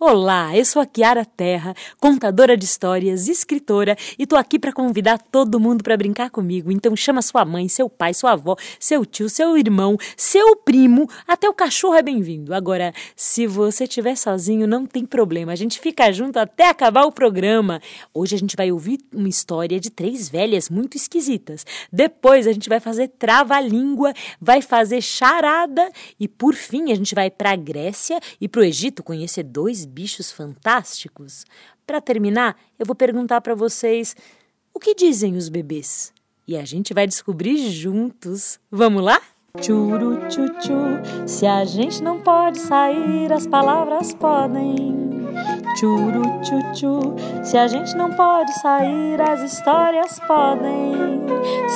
Olá, eu sou a Kiara Terra, contadora de histórias, escritora, e tô aqui para convidar todo mundo para brincar comigo. Então chama sua mãe, seu pai, sua avó, seu tio, seu irmão, seu primo, até o cachorro é bem-vindo. Agora, se você estiver sozinho, não tem problema, a gente fica junto até acabar o programa. Hoje a gente vai ouvir uma história de três velhas muito esquisitas. Depois a gente vai fazer trava-língua, vai fazer charada e por fim a gente vai para a Grécia e para o Egito conhecer dois dois bichos fantásticos? Para terminar, eu vou perguntar para vocês o que dizem os bebês. E a gente vai descobrir juntos. Vamos lá? Churu tchu se a gente não pode sair, as palavras podem. Churu tchu se a gente não pode sair, as histórias podem.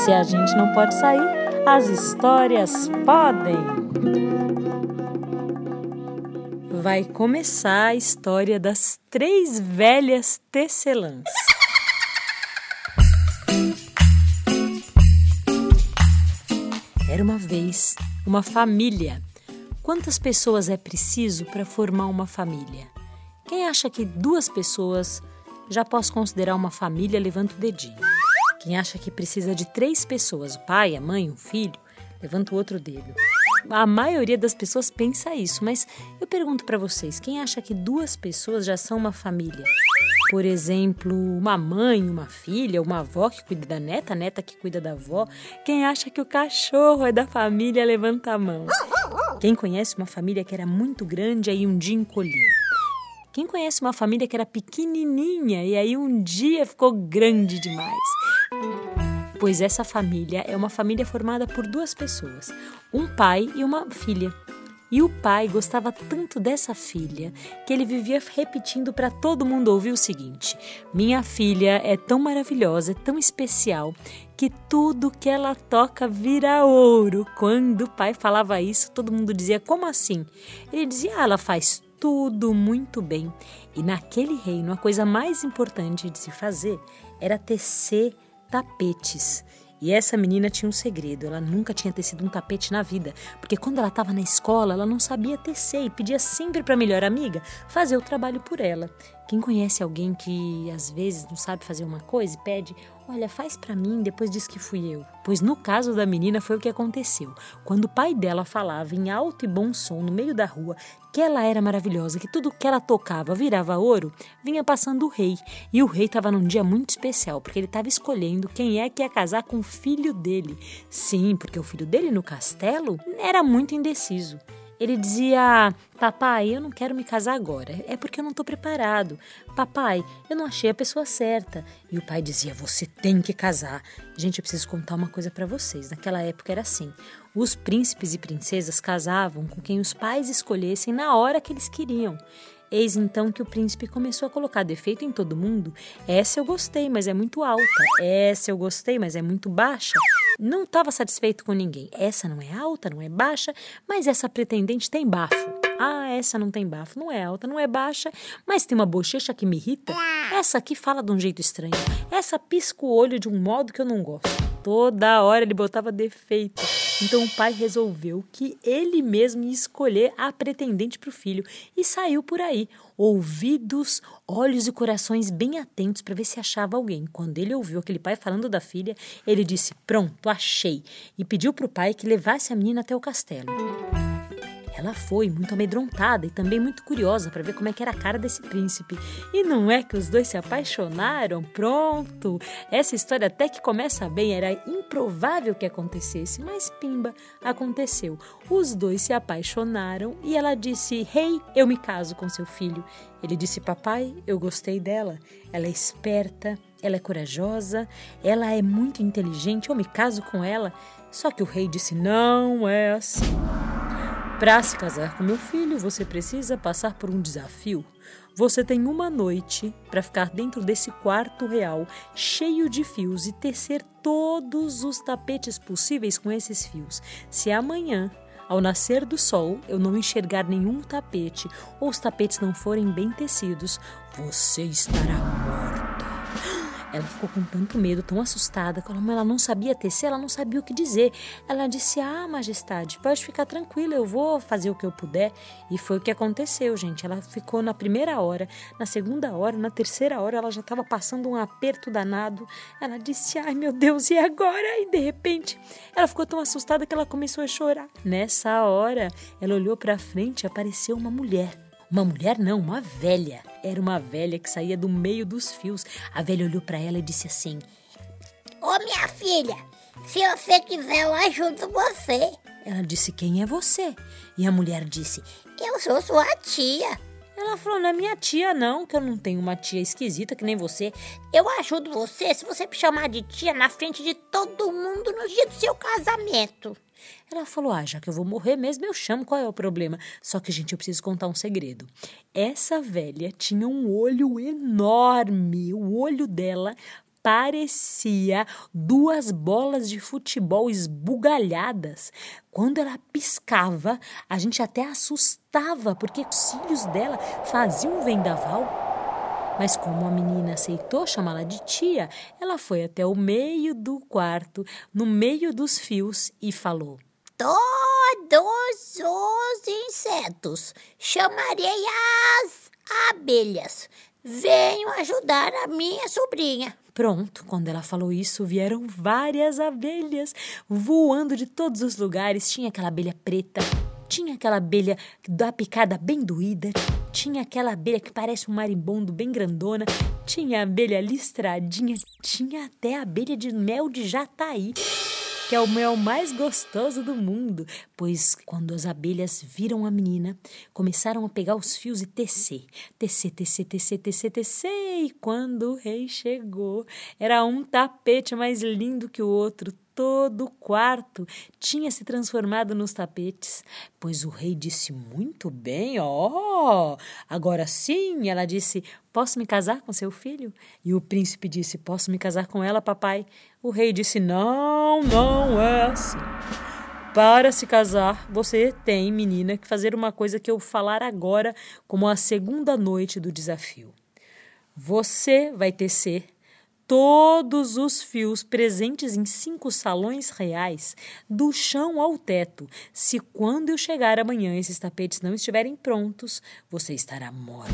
Se a gente não pode sair, as histórias podem vai começar a história das três velhas tecelãs. Era uma vez uma família. Quantas pessoas é preciso para formar uma família? Quem acha que duas pessoas já posso considerar uma família, levanta o dedinho. Quem acha que precisa de três pessoas, o pai, a mãe, o filho, levanta o outro dedo a maioria das pessoas pensa isso, mas eu pergunto para vocês, quem acha que duas pessoas já são uma família? Por exemplo, uma mãe, uma filha, uma avó que cuida da neta, a neta que cuida da avó. Quem acha que o cachorro é da família, levanta a mão. Quem conhece uma família que era muito grande aí um dia encolheu? Quem conhece uma família que era pequenininha e aí um dia ficou grande demais? Pois essa família é uma família formada por duas pessoas, um pai e uma filha. E o pai gostava tanto dessa filha que ele vivia repetindo para todo mundo ouvir o seguinte: Minha filha é tão maravilhosa, é tão especial, que tudo que ela toca vira ouro. Quando o pai falava isso, todo mundo dizia: Como assim? Ele dizia: ah, Ela faz tudo muito bem. E naquele reino, a coisa mais importante de se fazer era tecer tapetes. E essa menina tinha um segredo, ela nunca tinha tecido um tapete na vida, porque quando ela estava na escola, ela não sabia tecer e pedia sempre para a melhor amiga fazer o trabalho por ela. Quem conhece alguém que às vezes não sabe fazer uma coisa e pede, olha, faz para mim, depois diz que fui eu. Pois no caso da menina foi o que aconteceu. Quando o pai dela falava em alto e bom som no meio da rua que ela era maravilhosa, que tudo que ela tocava virava ouro, vinha passando o rei. E o rei estava num dia muito especial, porque ele estava escolhendo quem é que ia casar com o filho dele. Sim, porque o filho dele no castelo era muito indeciso. Ele dizia: Papai, eu não quero me casar agora, é porque eu não estou preparado. Papai, eu não achei a pessoa certa. E o pai dizia: Você tem que casar. Gente, eu preciso contar uma coisa para vocês. Naquela época era assim: os príncipes e princesas casavam com quem os pais escolhessem na hora que eles queriam. Eis então que o príncipe começou a colocar defeito em todo mundo. Essa eu gostei, mas é muito alta. Essa eu gostei, mas é muito baixa. Não estava satisfeito com ninguém. Essa não é alta, não é baixa, mas essa pretendente tem bafo. Ah, essa não tem bafo, não é alta, não é baixa, mas tem uma bochecha que me irrita. Essa aqui fala de um jeito estranho. Essa pisca o olho de um modo que eu não gosto. Toda hora ele botava defeito. Então o pai resolveu que ele mesmo ia escolher a pretendente para o filho e saiu por aí, ouvidos, olhos e corações bem atentos para ver se achava alguém. Quando ele ouviu aquele pai falando da filha, ele disse: Pronto, achei, e pediu para o pai que levasse a menina até o castelo. Ela foi muito amedrontada e também muito curiosa para ver como é que era a cara desse príncipe. E não é que os dois se apaixonaram? Pronto! Essa história até que começa bem, era improvável que acontecesse, mas pimba, aconteceu. Os dois se apaixonaram e ela disse: "Rei, hey, eu me caso com seu filho". Ele disse: "Papai, eu gostei dela. Ela é esperta, ela é corajosa, ela é muito inteligente, eu me caso com ela". Só que o rei disse: "Não é assim". Para se casar com meu filho, você precisa passar por um desafio. Você tem uma noite para ficar dentro desse quarto real cheio de fios e tecer todos os tapetes possíveis com esses fios. Se amanhã ao nascer do sol eu não enxergar nenhum tapete ou os tapetes não forem bem tecidos, você estará. Ela ficou com tanto medo, tão assustada, como ela não sabia tecer, ela não sabia o que dizer. Ela disse: Ah, majestade, pode ficar tranquila, eu vou fazer o que eu puder. E foi o que aconteceu, gente. Ela ficou na primeira hora, na segunda hora, na terceira hora, ela já estava passando um aperto danado. Ela disse: Ai, meu Deus, e agora? E de repente, ela ficou tão assustada que ela começou a chorar. Nessa hora, ela olhou para frente e apareceu uma mulher. Uma mulher não, uma velha. Era uma velha que saía do meio dos fios. A velha olhou para ela e disse assim: Ô oh, minha filha, se você quiser eu ajudo você. Ela disse: Quem é você? E a mulher disse: Eu sou sua tia. Ela falou: Não é minha tia, não, que eu não tenho uma tia esquisita que nem você. Eu ajudo você se você me chamar de tia na frente de todo mundo no dia do seu casamento. Ela falou: Ah, já que eu vou morrer mesmo, eu chamo, qual é o problema? Só que, gente, eu preciso contar um segredo. Essa velha tinha um olho enorme. O olho dela parecia duas bolas de futebol esbugalhadas. Quando ela piscava, a gente até assustava, porque os cílios dela faziam um vendaval. Mas como a menina aceitou chamá-la de tia, ela foi até o meio do quarto, no meio dos fios, e falou: Todos os insetos chamarei as abelhas. Venham ajudar a minha sobrinha. Pronto, quando ela falou isso, vieram várias abelhas voando de todos os lugares. Tinha aquela abelha preta, tinha aquela abelha da picada bem doída, tinha aquela abelha que parece um marimbondo bem grandona, tinha abelha listradinha, tinha até a abelha de mel de jataí que é o mel mais gostoso do mundo, pois quando as abelhas viram a menina, começaram a pegar os fios e tecer, tecer, tecer, tecer, tecer, tecer, e quando o rei chegou, era um tapete mais lindo que o outro, todo o quarto tinha se transformado nos tapetes, pois o rei disse muito bem, ó, oh, agora sim, ela disse, posso me casar com seu filho? E o príncipe disse, posso me casar com ela, papai? O rei disse, não, não é assim. Para se casar, você tem, menina, que fazer uma coisa que eu falar agora como a segunda noite do desafio. Você vai tecer todos os fios presentes em cinco salões reais, do chão ao teto. Se quando eu chegar amanhã esses tapetes não estiverem prontos, você estará morta.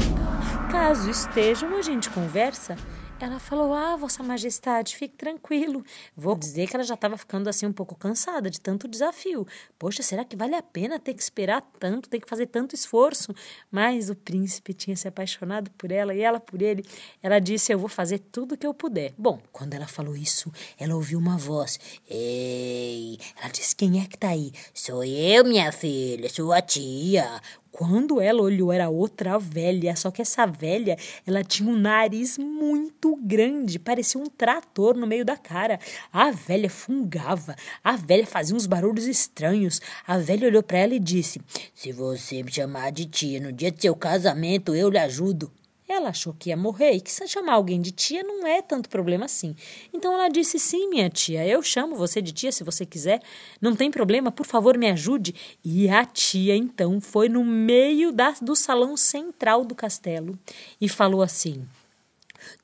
Caso estejam, a gente conversa. Ela falou: Ah, Vossa Majestade, fique tranquilo. Vou dizer que ela já estava ficando assim um pouco cansada de tanto desafio. Poxa, será que vale a pena ter que esperar tanto, ter que fazer tanto esforço? Mas o príncipe tinha se apaixonado por ela e ela por ele. Ela disse: Eu vou fazer tudo o que eu puder. Bom, quando ela falou isso, ela ouviu uma voz: Ei! Ela disse: Quem é que tá aí? Sou eu, minha filha, sua tia. Quando ela olhou, era outra velha, só que essa velha, ela tinha um nariz muito grande, parecia um trator no meio da cara. A velha fungava, a velha fazia uns barulhos estranhos. A velha olhou para ela e disse: Se você me chamar de tia no dia de seu casamento, eu lhe ajudo. Ela achou que ia morrer e que se chamar alguém de tia não é tanto problema assim. Então ela disse: Sim, minha tia, eu chamo você de tia se você quiser. Não tem problema, por favor, me ajude. E a tia então foi no meio da, do salão central do castelo e falou assim: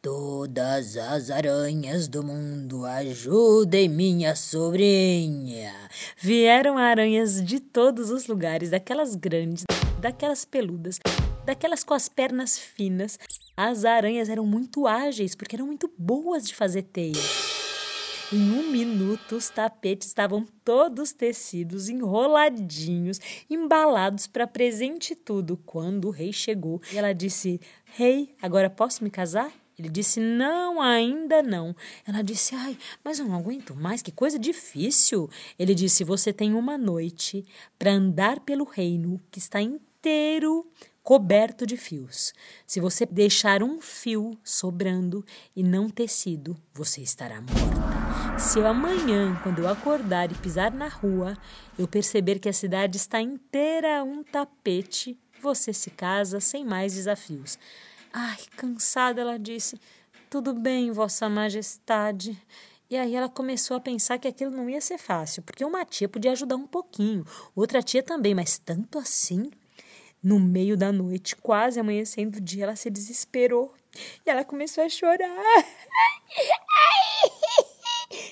Todas as aranhas do mundo ajudem minha sobrinha. Vieram aranhas de todos os lugares, daquelas grandes, daquelas peludas, daquelas com as pernas finas. As aranhas eram muito ágeis porque eram muito boas de fazer teia. Em um minuto, os tapetes estavam todos tecidos, enroladinhos, embalados para presente tudo. Quando o rei chegou, ela disse: Rei, agora posso me casar? Ele disse: Não, ainda não. Ela disse: Ai, mas eu não aguento mais, que coisa difícil. Ele disse: Você tem uma noite para andar pelo reino que está inteiro coberto de fios. Se você deixar um fio sobrando e não tecido, você estará morta. Se amanhã, quando eu acordar e pisar na rua, eu perceber que a cidade está inteira um tapete, você se casa sem mais desafios. Ai, cansada, ela disse. Tudo bem, Vossa Majestade. E aí ela começou a pensar que aquilo não ia ser fácil, porque uma tia podia ajudar um pouquinho, outra tia também, mas tanto assim. No meio da noite, quase amanhecendo o dia, ela se desesperou e ela começou a chorar.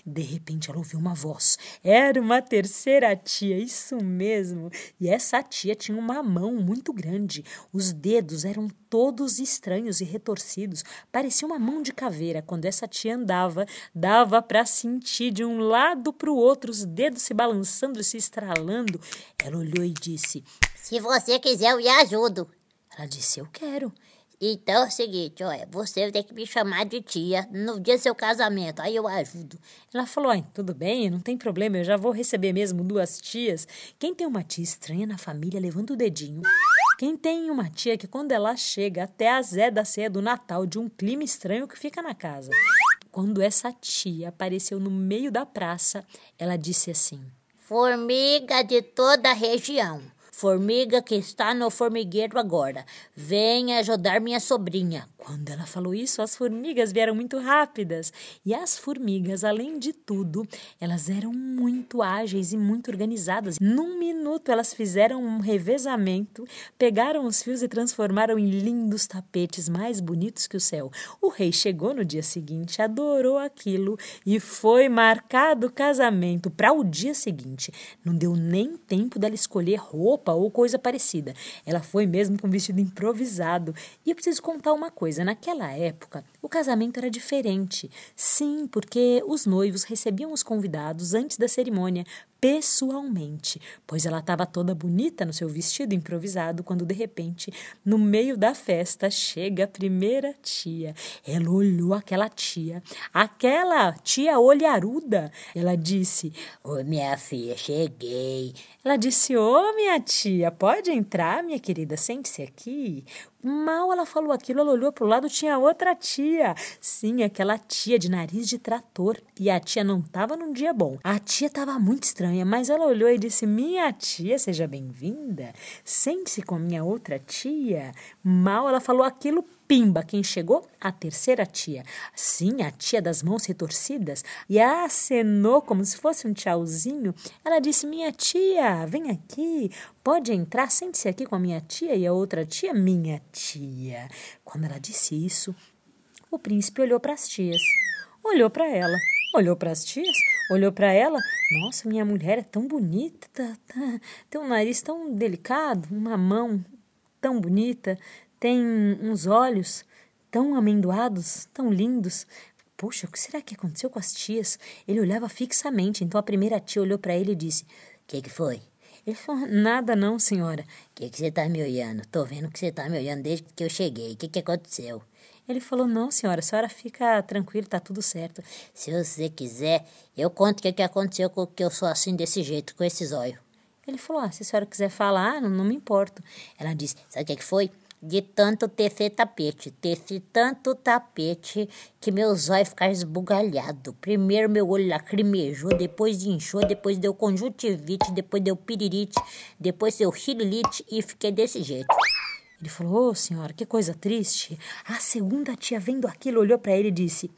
De repente ela ouviu uma voz. Era uma terceira tia, isso mesmo. E essa tia tinha uma mão muito grande. Os dedos eram todos estranhos e retorcidos. Parecia uma mão de caveira. Quando essa tia andava, dava para sentir de um lado para o outro os dedos se balançando e se estralando. Ela olhou e disse: Se você quiser, eu lhe ajudo. Ela disse: Eu quero. Então é o seguinte, olha, você tem que me chamar de tia no dia do seu casamento, aí eu ajudo. Ela falou, tudo bem, não tem problema, eu já vou receber mesmo duas tias. Quem tem uma tia estranha na família, levanta o dedinho. Quem tem uma tia que quando ela chega até a Zé da ceia do Natal de um clima estranho que fica na casa. Quando essa tia apareceu no meio da praça, ela disse assim: Formiga de toda a região. Formiga que está no formigueiro agora. Venha ajudar minha sobrinha. Quando ela falou isso, as formigas vieram muito rápidas. E as formigas, além de tudo, elas eram muito ágeis e muito organizadas. Num minuto, elas fizeram um revezamento, pegaram os fios e transformaram em lindos tapetes mais bonitos que o céu. O rei chegou no dia seguinte, adorou aquilo e foi marcado o casamento para o dia seguinte. Não deu nem tempo dela escolher roupa ou coisa parecida. Ela foi mesmo com um vestido improvisado. E eu preciso contar uma coisa, naquela época o casamento era diferente. Sim, porque os noivos recebiam os convidados antes da cerimônia, pessoalmente, pois ela estava toda bonita no seu vestido improvisado quando de repente, no meio da festa, chega a primeira tia. Ela olhou aquela tia, aquela tia olharuda. Ela disse: Ô minha filha, cheguei. Ela disse: Ô minha tia, pode entrar, minha querida, sente-se aqui. Mal ela falou aquilo, ela olhou para o lado, tinha outra tia. Sim, aquela tia de nariz de trator. E a tia não estava num dia bom. A tia estava muito estranha, mas ela olhou e disse: Minha tia, seja bem-vinda. Sente-se com a minha outra tia. Mal ela falou aquilo, Pimba, quem chegou? A terceira tia. Sim, a tia das mãos retorcidas. E acenou como se fosse um tchauzinho. Ela disse: Minha tia, vem aqui. Pode entrar, sente-se aqui com a minha tia. E a outra tia, minha tia. Quando ela disse isso, o príncipe olhou para as tias. Olhou para ela. Olhou para as tias, olhou para ela. Nossa, minha mulher é tão bonita, tá, tem um nariz tão delicado, uma mão tão bonita, tem uns olhos tão amendoados, tão lindos. Poxa, o que será que aconteceu com as tias? Ele olhava fixamente, então a primeira tia olhou para ele e disse: O que, que foi? Ele falou: Nada não, senhora. O que, que você tá me olhando? Tô vendo que você tá me olhando desde que eu cheguei. O que, que aconteceu? Ele falou: Não, senhora, a senhora fica tranquila, tá tudo certo. Se você quiser, eu conto o que, que aconteceu com que eu sou assim desse jeito, com esses olhos. Ele falou: ah, Se a senhora quiser falar, não, não me importo. Ela disse: Sabe o que, que foi? De tanto tecer tapete. Teci tanto tapete que meus olhos ficaram esbugalhados. Primeiro meu olho lacrimejou, depois inchou, depois deu conjuntivite, depois deu piririte, depois deu xililite e fiquei desse jeito. Ele falou, ô oh, senhora, que coisa triste. A segunda tia vendo aquilo olhou para ele e disse...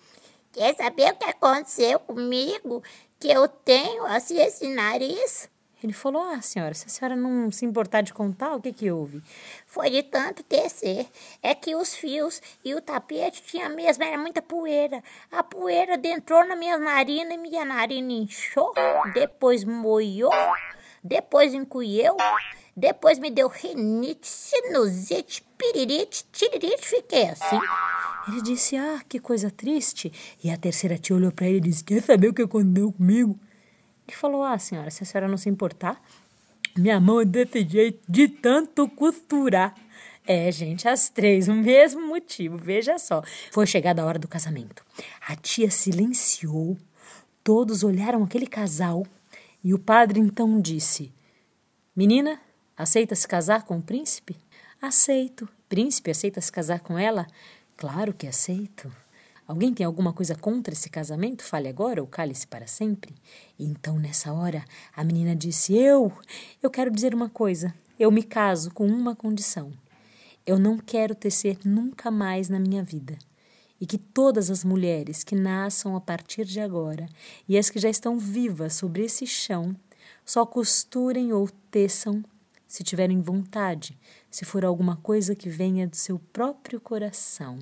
Quer saber o que aconteceu comigo? Que eu tenho assim esse nariz? Ele falou: Ah, senhora, se a senhora não se importar de contar, o que que houve? Foi de tanto tecer. É que os fios e o tapete tinha mesmo, era muita poeira. A poeira entrou na minha narina e minha narina inchou, depois moiou, depois encolheu, depois me deu rinite, sinusite, piririte, tiririte, fiquei assim. Ele disse: Ah, que coisa triste. E a terceira tia olhou para ele e disse: Quer saber o que aconteceu comigo? Ele falou: Ah, senhora, se a senhora não se importar, minha mão é desse jeito de tanto costurar. É, gente, as três, o mesmo motivo, veja só. Foi chegada a hora do casamento. A tia silenciou, todos olharam aquele casal e o padre então disse: Menina, aceita se casar com o príncipe? Aceito. Príncipe, aceita se casar com ela? Claro que aceito. Alguém tem alguma coisa contra esse casamento? Fale agora ou cale-se para sempre? Então, nessa hora, a menina disse: Eu, eu quero dizer uma coisa. Eu me caso com uma condição. Eu não quero tecer nunca mais na minha vida. e que todas as mulheres que nasçam a partir de agora e as que já estão vivas sobre esse chão só costurem ou teçam se tiverem vontade, se for alguma coisa que venha do seu próprio coração.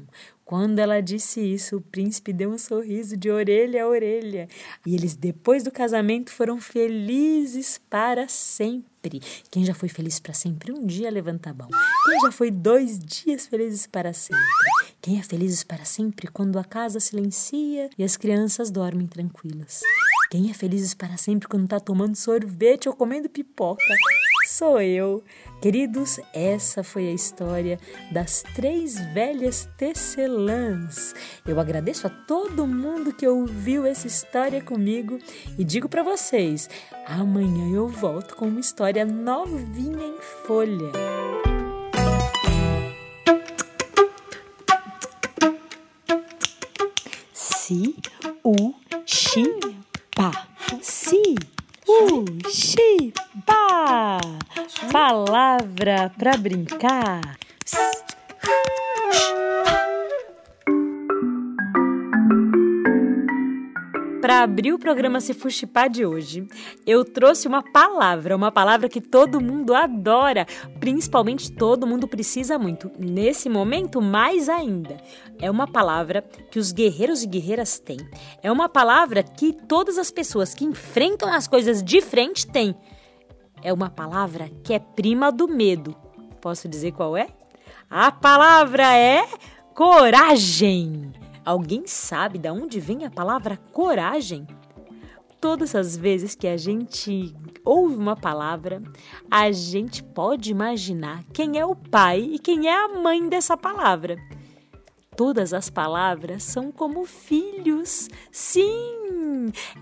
Quando ela disse isso, o príncipe deu um sorriso de orelha a orelha. E eles, depois do casamento, foram felizes para sempre. Quem já foi feliz para sempre um dia, levanta mão. Quem já foi dois dias felizes para sempre? Quem é feliz para sempre quando a casa silencia e as crianças dormem tranquilas? Quem é feliz para sempre quando está tomando sorvete ou comendo pipoca? Sou eu. Queridos, essa foi a história das três velhas tecelãs. Eu agradeço a todo mundo que ouviu essa história comigo e digo para vocês: amanhã eu volto com uma história novinha em folha. Si, para brincar. Para abrir o programa Se Fuxipá de hoje, eu trouxe uma palavra, uma palavra que todo mundo adora, principalmente todo mundo precisa muito. Nesse momento, mais ainda. É uma palavra que os guerreiros e guerreiras têm. É uma palavra que todas as pessoas que enfrentam as coisas de frente têm. É uma palavra que é prima do medo. Posso dizer qual é? A palavra é coragem. Alguém sabe de onde vem a palavra coragem? Todas as vezes que a gente ouve uma palavra, a gente pode imaginar quem é o pai e quem é a mãe dessa palavra. Todas as palavras são como filhos. Sim,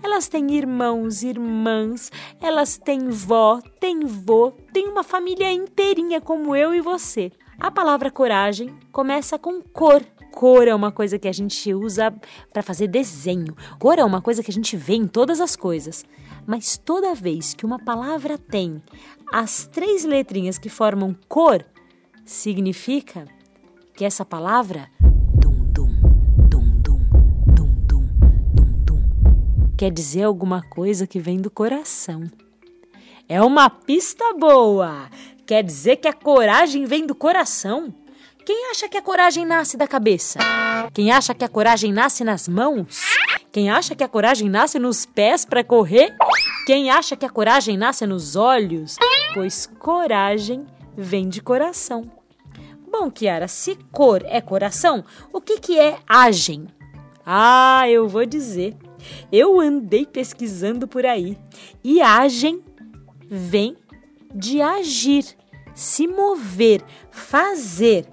elas têm irmãos, irmãs, elas têm vó, têm vô, têm uma família inteirinha como eu e você. A palavra coragem começa com cor Cor é uma coisa que a gente usa para fazer desenho. Cor é uma coisa que a gente vê em todas as coisas. Mas toda vez que uma palavra tem as três letrinhas que formam cor, significa que essa palavra quer dizer alguma coisa que vem do coração. É uma pista boa. Quer dizer que a coragem vem do coração? Quem acha que a coragem nasce da cabeça? Quem acha que a coragem nasce nas mãos? Quem acha que a coragem nasce nos pés para correr? Quem acha que a coragem nasce nos olhos? Pois coragem vem de coração. Bom, Kiara, se cor é coração, o que, que é agem? Ah, eu vou dizer. Eu andei pesquisando por aí. E agem vem de agir, se mover, fazer.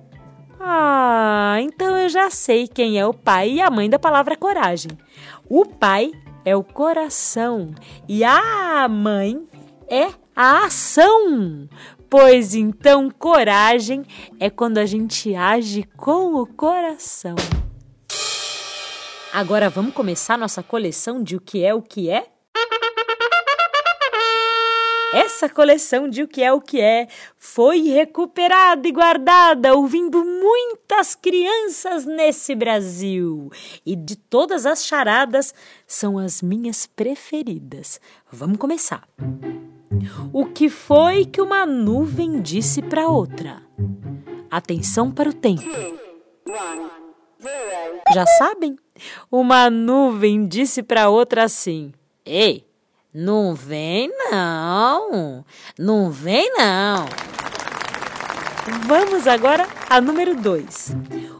Ah, então eu já sei quem é o pai e a mãe da palavra coragem. O pai é o coração e a mãe é a ação. Pois então, coragem é quando a gente age com o coração. Agora vamos começar nossa coleção de o que é o que é? Essa coleção de O que é o que é foi recuperada e guardada ouvindo muitas crianças nesse Brasil. E de todas as charadas são as minhas preferidas. Vamos começar. O que foi que uma nuvem disse para outra? Atenção para o tempo. Já sabem? Uma nuvem disse para outra assim: Ei, não vem não, não vem não. Vamos agora a número 2.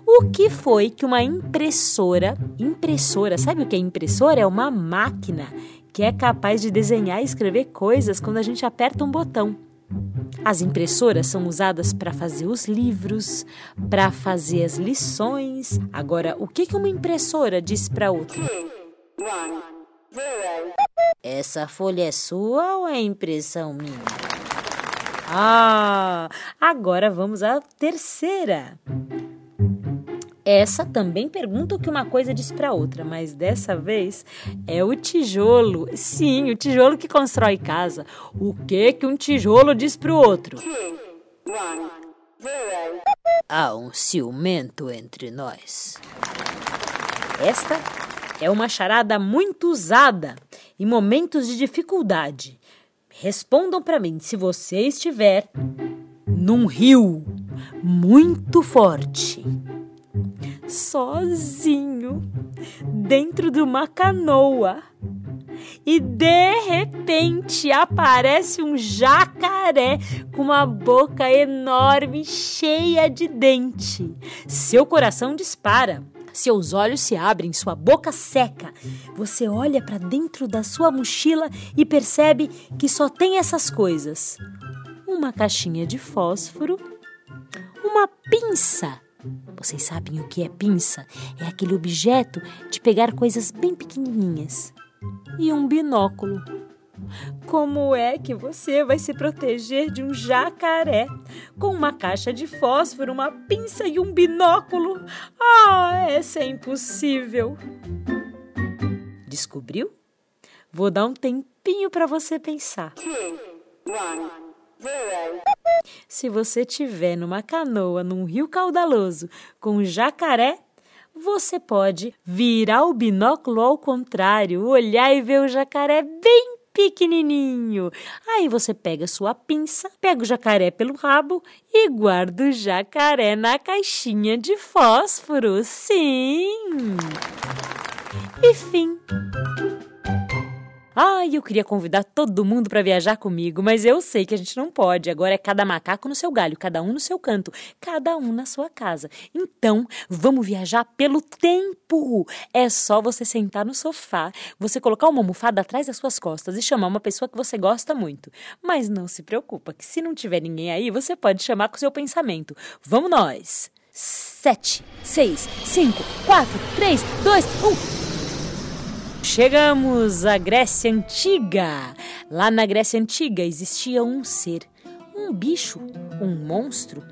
O que foi que uma impressora, impressora, sabe o que é impressora? É uma máquina que é capaz de desenhar e escrever coisas quando a gente aperta um botão. As impressoras são usadas para fazer os livros, para fazer as lições. Agora, o que uma impressora diz para outra? Essa folha é sua ou é impressão minha? Ah, agora vamos à terceira. Essa também pergunta o que uma coisa diz para outra, mas dessa vez é o tijolo. Sim, o tijolo que constrói casa. O que que um tijolo diz para o outro? Há um ciumento entre nós. Esta é uma charada muito usada em momentos de dificuldade. Respondam para mim se você estiver num rio muito forte, sozinho, dentro de uma canoa. E de repente aparece um jacaré com uma boca enorme, cheia de dente. Seu coração dispara. Seus olhos se abrem, sua boca seca. Você olha para dentro da sua mochila e percebe que só tem essas coisas: uma caixinha de fósforo, uma pinça. Vocês sabem o que é pinça? É aquele objeto de pegar coisas bem pequenininhas. E um binóculo. Como é que você vai se proteger de um jacaré com uma caixa de fósforo, uma pinça e um binóculo? Ah, essa é impossível. Descobriu? Vou dar um tempinho para você pensar. Se você tiver numa canoa num rio caudaloso com jacaré, você pode virar o binóculo ao contrário, olhar e ver o jacaré bem pequenininho. Aí você pega sua pinça, pega o jacaré pelo rabo e guarda o jacaré na caixinha de fósforo. Sim! E fim. Ai, eu queria convidar todo mundo para viajar comigo, mas eu sei que a gente não pode. Agora é cada macaco no seu galho, cada um no seu canto, cada um na sua casa. Então, vamos viajar pelo tempo. É só você sentar no sofá, você colocar uma almofada atrás das suas costas e chamar uma pessoa que você gosta muito. Mas não se preocupa, que se não tiver ninguém aí, você pode chamar com o seu pensamento. Vamos nós! Sete, seis, cinco, quatro, três, dois, um. Chegamos à Grécia Antiga. Lá na Grécia Antiga existia um ser, um bicho, um monstro,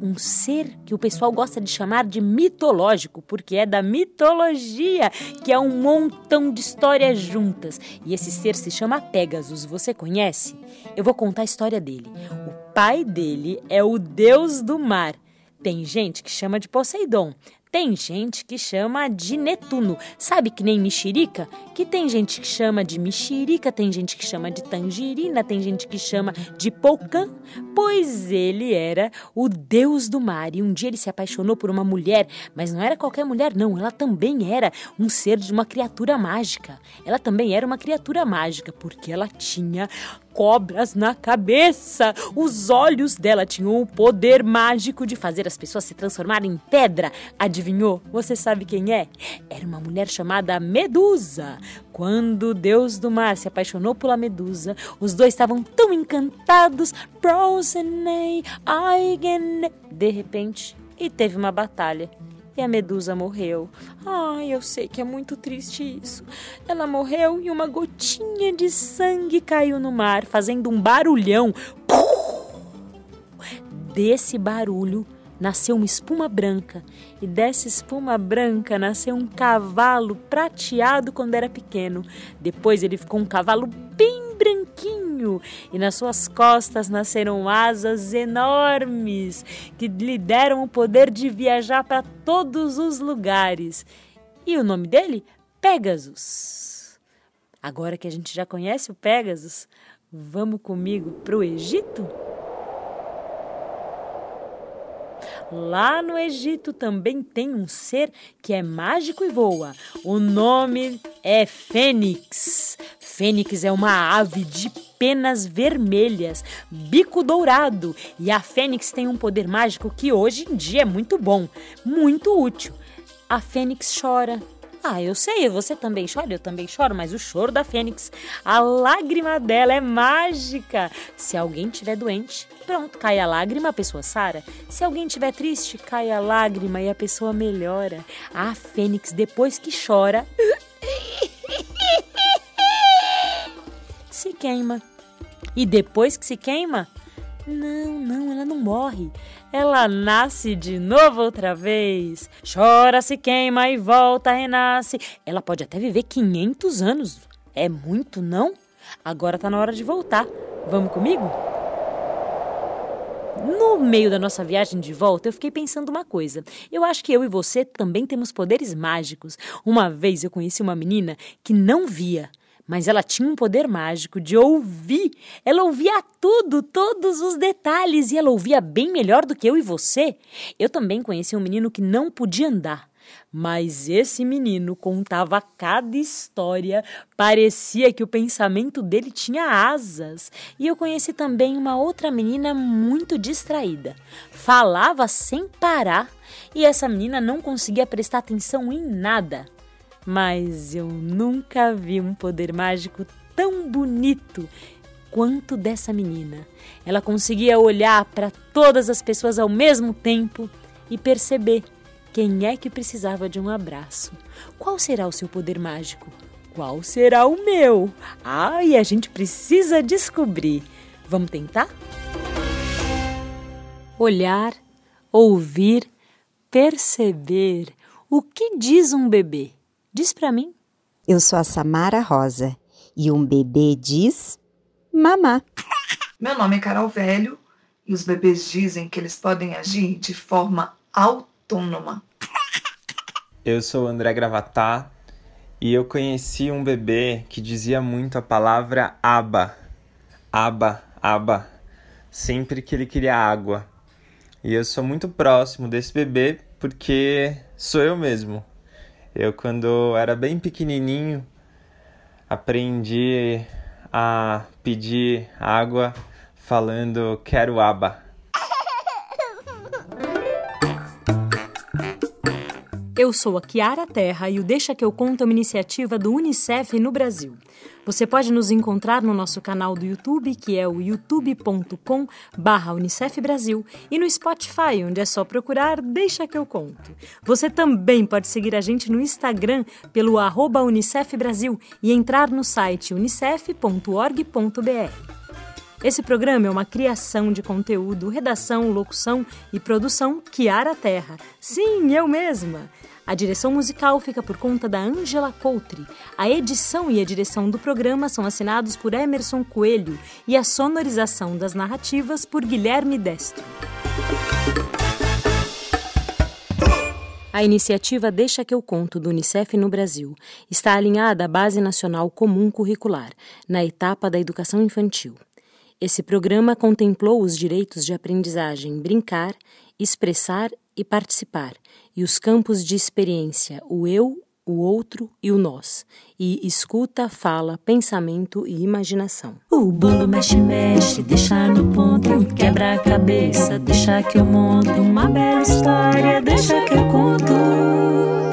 um ser que o pessoal gosta de chamar de mitológico, porque é da mitologia, que é um montão de histórias juntas. E esse ser se chama Pegasus. Você conhece? Eu vou contar a história dele. O pai dele é o deus do mar. Tem gente que chama de Poseidon. Tem gente que chama de Netuno. Sabe que nem mexerica? Que tem gente que chama de mexerica, tem gente que chama de tangerina, tem gente que chama de polcã. Pois ele era o deus do mar e um dia ele se apaixonou por uma mulher, mas não era qualquer mulher, não. Ela também era um ser de uma criatura mágica. Ela também era uma criatura mágica porque ela tinha cobras na cabeça. Os olhos dela tinham o poder mágico de fazer as pessoas se transformarem em pedra. Adivinhou? Você sabe quem é? Era uma mulher chamada Medusa. Quando o deus do mar se apaixonou pela Medusa, os dois estavam tão encantados. De repente, e teve uma batalha e a medusa morreu. Ai, eu sei que é muito triste isso. Ela morreu e uma gotinha de sangue caiu no mar, fazendo um barulhão. Desse barulho nasceu uma espuma branca, e dessa espuma branca nasceu um cavalo prateado quando era pequeno. Depois ele ficou um cavalo bem branquinho, e nas suas costas nasceram asas enormes que lhe deram o poder de viajar para todos os lugares. E o nome dele? Pegasus. Agora que a gente já conhece o Pegasus, vamos comigo para o Egito? Lá no Egito também tem um ser que é mágico e voa. O nome é Fênix. Fênix é uma ave de penas vermelhas, bico dourado, e a Fênix tem um poder mágico que hoje em dia é muito bom, muito útil. A Fênix chora, ah, eu sei, você também chora, eu também choro, mas o choro da Fênix, a lágrima dela é mágica. Se alguém tiver doente, pronto, cai a lágrima, a pessoa sara. Se alguém tiver triste, cai a lágrima e a pessoa melhora. A Fênix, depois que chora, se queima. E depois que se queima, não, não, ela não morre. Ela nasce de novo outra vez. Chora, se queima e volta, renasce. Ela pode até viver 500 anos. É muito, não? Agora tá na hora de voltar. Vamos comigo? No meio da nossa viagem de volta, eu fiquei pensando uma coisa. Eu acho que eu e você também temos poderes mágicos. Uma vez eu conheci uma menina que não via, mas ela tinha um poder mágico de ouvir. Ela ouvia tudo, todos os detalhes, e ela ouvia bem melhor do que eu e você. Eu também conheci um menino que não podia andar. Mas esse menino contava cada história, parecia que o pensamento dele tinha asas. E eu conheci também uma outra menina muito distraída. Falava sem parar e essa menina não conseguia prestar atenção em nada. Mas eu nunca vi um poder mágico tão bonito quanto dessa menina. Ela conseguia olhar para todas as pessoas ao mesmo tempo e perceber quem é que precisava de um abraço? Qual será o seu poder mágico? Qual será o meu? Ah, e a gente precisa descobrir. Vamos tentar? Olhar, ouvir, perceber. O que diz um bebê? Diz para mim. Eu sou a Samara Rosa e um bebê diz mamá. Meu nome é Carol Velho e os bebês dizem que eles podem agir de forma autônoma. Eu sou André Gravatá e eu conheci um bebê que dizia muito a palavra aba. Aba, aba, sempre que ele queria água. E eu sou muito próximo desse bebê porque sou eu mesmo. Eu, quando era bem pequenininho, aprendi a pedir água falando quero aba. Eu sou a Kiara Terra e o Deixa que eu conto é uma iniciativa do UNICEF no Brasil. Você pode nos encontrar no nosso canal do YouTube, que é o youtube.com Unicef Brasil, e no Spotify, onde é só procurar Deixa que eu conto. Você também pode seguir a gente no Instagram pelo arroba Unicef Brasil e entrar no site unicef.org.br. Esse programa é uma criação de conteúdo, redação, locução e produção Kiara Terra. Sim, eu mesma. A direção musical fica por conta da Angela Coutri. A edição e a direção do programa são assinados por Emerson Coelho e a sonorização das narrativas por Guilherme Destro. A iniciativa Deixa que eu conto do Unicef no Brasil está alinhada à Base Nacional Comum Curricular, na etapa da educação infantil. Esse programa contemplou os direitos de aprendizagem, brincar, expressar e participar, e os campos de experiência, o eu, o outro e o nós, e escuta, fala, pensamento e imaginação. O bolo mexe, mexe, deixa no ponto, quebra a cabeça, deixa que eu monto uma bela história, deixa que eu conto.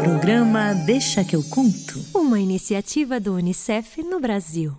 Programa Deixa que eu conto. Uma iniciativa do Unicef no Brasil.